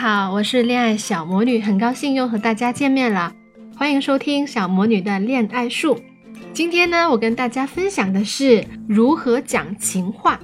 好，我是恋爱小魔女，很高兴又和大家见面了。欢迎收听小魔女的恋爱术。今天呢，我跟大家分享的是如何讲情话。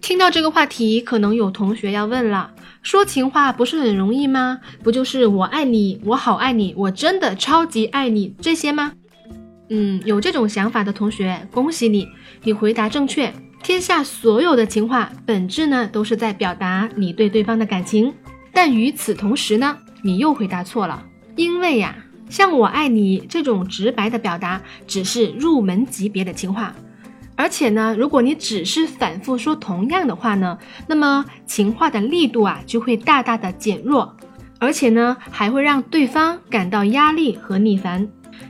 听到这个话题，可能有同学要问了：说情话不是很容易吗？不就是我爱你，我好爱你，我真的超级爱你这些吗？嗯，有这种想法的同学，恭喜你，你回答正确。天下所有的情话，本质呢都是在表达你对对方的感情。但与此同时呢，你又回答错了，因为呀，像我爱你这种直白的表达，只是入门级别的情话，而且呢，如果你只是反复说同样的话呢，那么情话的力度啊就会大大的减弱，而且呢，还会让对方感到压力和逆反。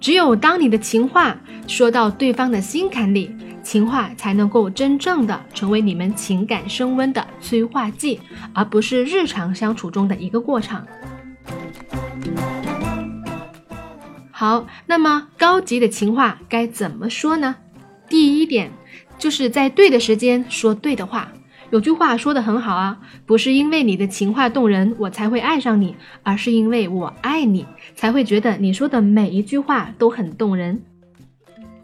只有当你的情话说到对方的心坎里。情话才能够真正的成为你们情感升温的催化剂，而不是日常相处中的一个过场。好，那么高级的情话该怎么说呢？第一点，就是在对的时间说对的话。有句话说的很好啊，不是因为你的情话动人我才会爱上你，而是因为我爱你才会觉得你说的每一句话都很动人。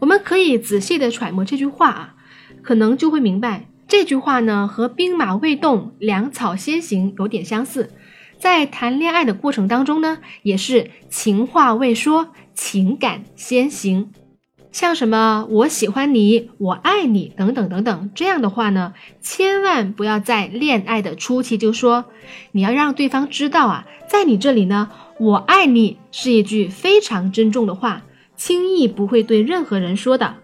我们可以仔细的揣摩这句话啊，可能就会明白这句话呢和兵马未动，粮草先行有点相似。在谈恋爱的过程当中呢，也是情话未说，情感先行。像什么我喜欢你，我爱你等等等等这样的话呢，千万不要在恋爱的初期就说。你要让对方知道啊，在你这里呢，我爱你是一句非常珍重的话。轻易不会对任何人说的，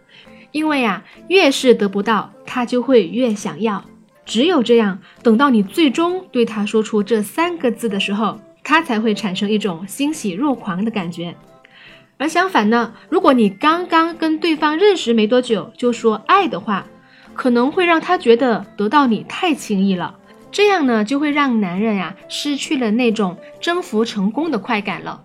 因为啊，越是得不到，他就会越想要。只有这样，等到你最终对他说出这三个字的时候，他才会产生一种欣喜若狂的感觉。而相反呢，如果你刚刚跟对方认识没多久就说爱的话，可能会让他觉得得到你太轻易了，这样呢，就会让男人呀失去了那种征服成功的快感了。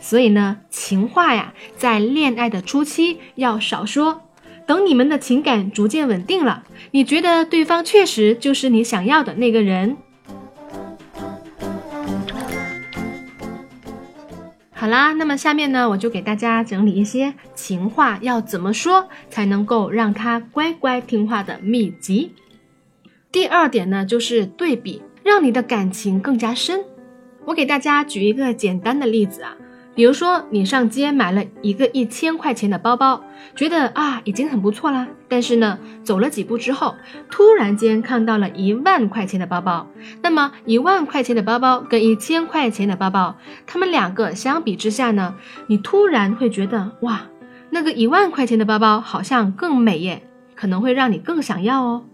所以呢，情话呀，在恋爱的初期要少说。等你们的情感逐渐稳定了，你觉得对方确实就是你想要的那个人。好啦，那么下面呢，我就给大家整理一些情话要怎么说才能够让他乖乖听话的秘籍。第二点呢，就是对比，让你的感情更加深。我给大家举一个简单的例子啊。比如说，你上街买了一个一千块钱的包包，觉得啊已经很不错啦。但是呢，走了几步之后，突然间看到了一万块钱的包包。那么一万块钱的包包跟一千块钱的包包，他们两个相比之下呢，你突然会觉得哇，那个一万块钱的包包好像更美耶，可能会让你更想要哦。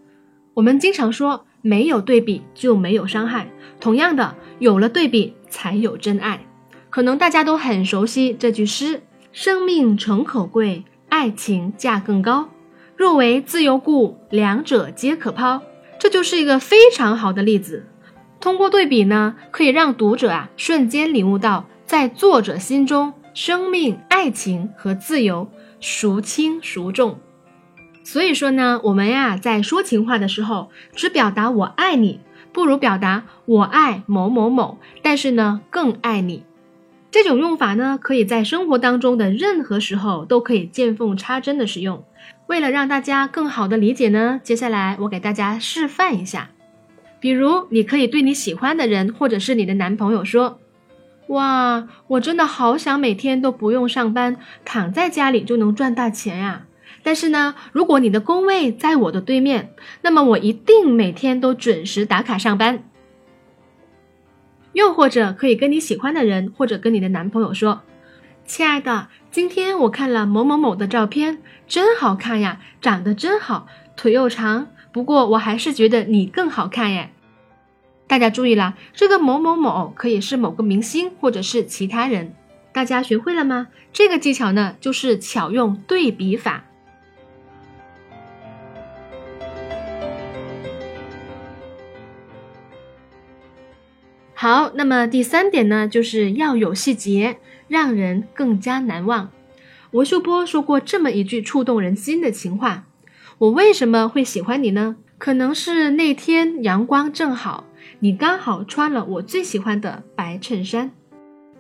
我们经常说，没有对比就没有伤害。同样的，有了对比才有真爱。可能大家都很熟悉这句诗：“生命诚可贵，爱情价更高。若为自由故，两者皆可抛。”这就是一个非常好的例子。通过对比呢，可以让读者啊瞬间领悟到，在作者心中，生命、爱情和自由孰轻孰重。所以说呢，我们呀在说情话的时候，只表达我爱你，不如表达我爱某某某，但是呢更爱你。这种用法呢，可以在生活当中的任何时候都可以见缝插针的使用。为了让大家更好的理解呢，接下来我给大家示范一下。比如，你可以对你喜欢的人或者是你的男朋友说：“哇，我真的好想每天都不用上班，躺在家里就能赚大钱呀！但是呢，如果你的工位在我的对面，那么我一定每天都准时打卡上班。”又或者可以跟你喜欢的人，或者跟你的男朋友说：“亲爱的，今天我看了某某某的照片，真好看呀，长得真好，腿又长。不过我还是觉得你更好看耶。”大家注意啦，这个某某某可以是某个明星或者是其他人。大家学会了吗？这个技巧呢，就是巧用对比法。好，那么第三点呢，就是要有细节，让人更加难忘。吴秀波说过这么一句触动人心的情话：“我为什么会喜欢你呢？可能是那天阳光正好，你刚好穿了我最喜欢的白衬衫。”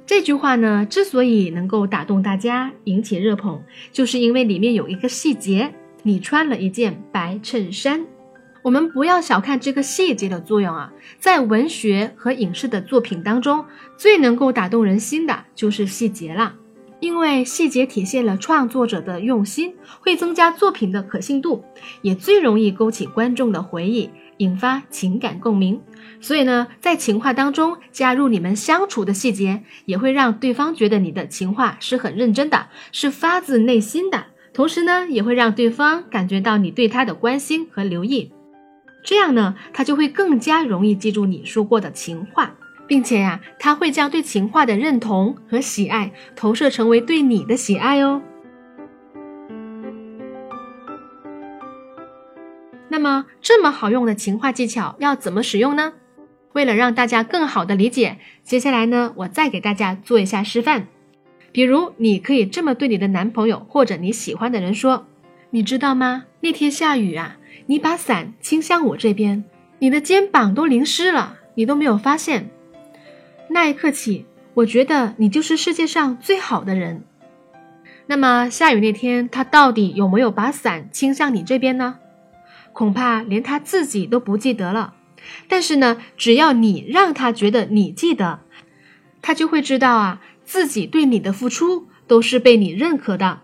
这句话呢，之所以能够打动大家，引起热捧，就是因为里面有一个细节：你穿了一件白衬衫。我们不要小看这个细节的作用啊！在文学和影视的作品当中，最能够打动人心的就是细节了，因为细节体现了创作者的用心，会增加作品的可信度，也最容易勾起观众的回忆，引发情感共鸣。所以呢，在情话当中加入你们相处的细节，也会让对方觉得你的情话是很认真的，是发自内心的，同时呢，也会让对方感觉到你对他的关心和留意。这样呢，他就会更加容易记住你说过的情话，并且呀，他会将对情话的认同和喜爱投射成为对你的喜爱哦。那么，这么好用的情话技巧要怎么使用呢？为了让大家更好的理解，接下来呢，我再给大家做一下示范。比如，你可以这么对你的男朋友或者你喜欢的人说：“你知道吗？那天下雨啊。”你把伞倾向我这边，你的肩膀都淋湿了，你都没有发现。那一刻起，我觉得你就是世界上最好的人。那么下雨那天，他到底有没有把伞倾向你这边呢？恐怕连他自己都不记得了。但是呢，只要你让他觉得你记得，他就会知道啊，自己对你的付出都是被你认可的。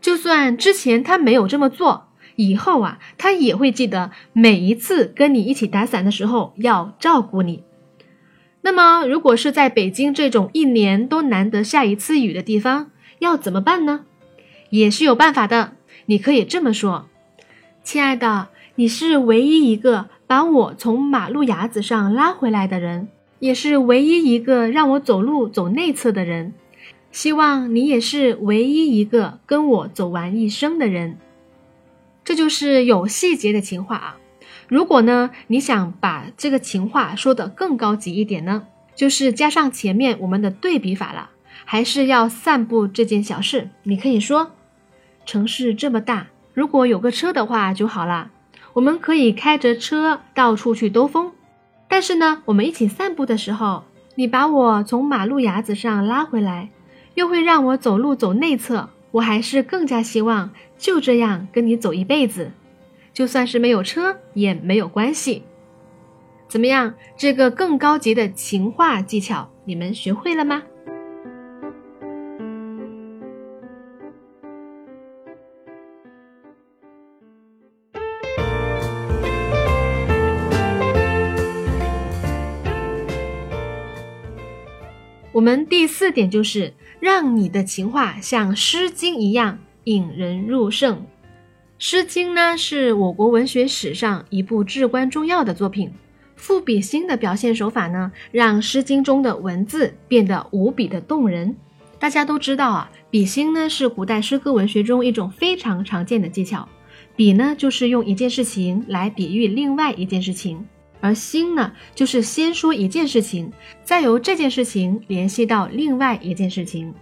就算之前他没有这么做。以后啊，他也会记得每一次跟你一起打伞的时候要照顾你。那么，如果是在北京这种一年都难得下一次雨的地方，要怎么办呢？也是有办法的。你可以这么说：“亲爱的，你是唯一一个把我从马路牙子上拉回来的人，也是唯一一个让我走路走内侧的人。希望你也是唯一一个跟我走完一生的人。”这就是有细节的情话啊！如果呢，你想把这个情话说得更高级一点呢，就是加上前面我们的对比法了，还是要散步这件小事。你可以说：城市这么大，如果有个车的话就好了，我们可以开着车到处去兜风。但是呢，我们一起散步的时候，你把我从马路牙子上拉回来，又会让我走路走内侧。我还是更加希望就这样跟你走一辈子，就算是没有车也没有关系。怎么样？这个更高级的情话技巧，你们学会了吗？我们第四点就是让你的情话像《诗经》一样引人入胜。《诗经》呢是我国文学史上一部至关重要的作品。赋比兴的表现手法呢，让《诗经》中的文字变得无比的动人。大家都知道啊，比兴呢是古代诗歌文学中一种非常常见的技巧。比呢就是用一件事情来比喻另外一件事情。而兴呢，就是先说一件事情，再由这件事情联系到另外一件事情。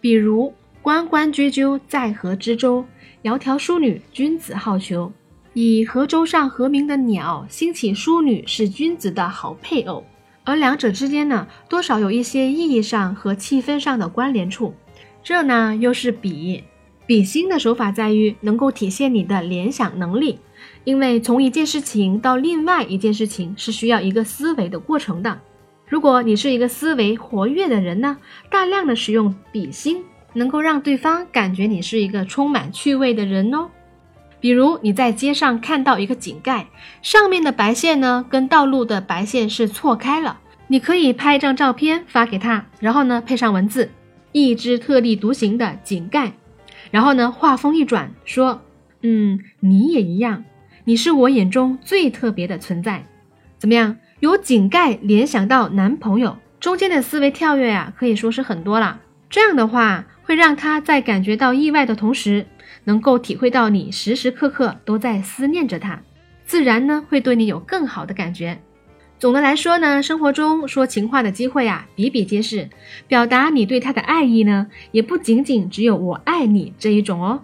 比如“关关雎鸠，在河之洲”，“窈窕淑女，君子好逑”，以河舟上和鸣的鸟兴起淑女是君子的好配偶。而两者之间呢，多少有一些意义上和气氛上的关联处。这呢，又是比。比兴的手法在于能够体现你的联想能力。因为从一件事情到另外一件事情是需要一个思维的过程的。如果你是一个思维活跃的人呢，大量的使用比心，能够让对方感觉你是一个充满趣味的人哦。比如你在街上看到一个井盖，上面的白线呢跟道路的白线是错开了，你可以拍一张照片发给他，然后呢配上文字，一只特立独行的井盖，然后呢话锋一转说，嗯，你也一样。你是我眼中最特别的存在，怎么样？由井盖联想到男朋友，中间的思维跳跃呀，可以说是很多了。这样的话，会让他在感觉到意外的同时，能够体会到你时时刻刻都在思念着他，自然呢会对你有更好的感觉。总的来说呢，生活中说情话的机会啊比比皆是，表达你对他的爱意呢，也不仅仅只有我爱你这一种哦。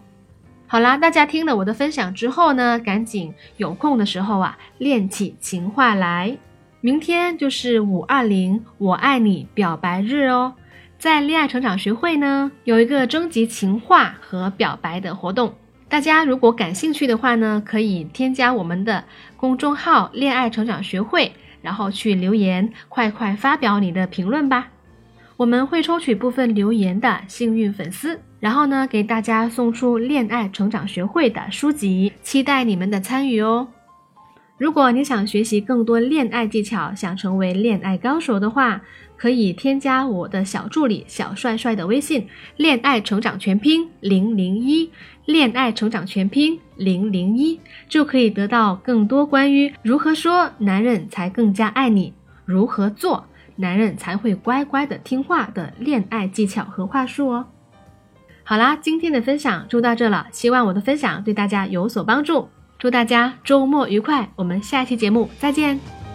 好啦，大家听了我的分享之后呢，赶紧有空的时候啊，练起情话来。明天就是五二零我爱你表白日哦，在恋爱成长学会呢，有一个征集情话和表白的活动。大家如果感兴趣的话呢，可以添加我们的公众号“恋爱成长学会”。然后去留言，快快发表你的评论吧！我们会抽取部分留言的幸运粉丝，然后呢，给大家送出恋爱成长学会的书籍，期待你们的参与哦！如果你想学习更多恋爱技巧，想成为恋爱高手的话，可以添加我的小助理小帅帅的微信“恋爱成长全拼零零一”。恋爱成长全拼零零一就可以得到更多关于如何说男人才更加爱你，如何做男人才会乖乖的听话的恋爱技巧和话术哦。好啦，今天的分享就到这了，希望我的分享对大家有所帮助，祝大家周末愉快，我们下期节目再见。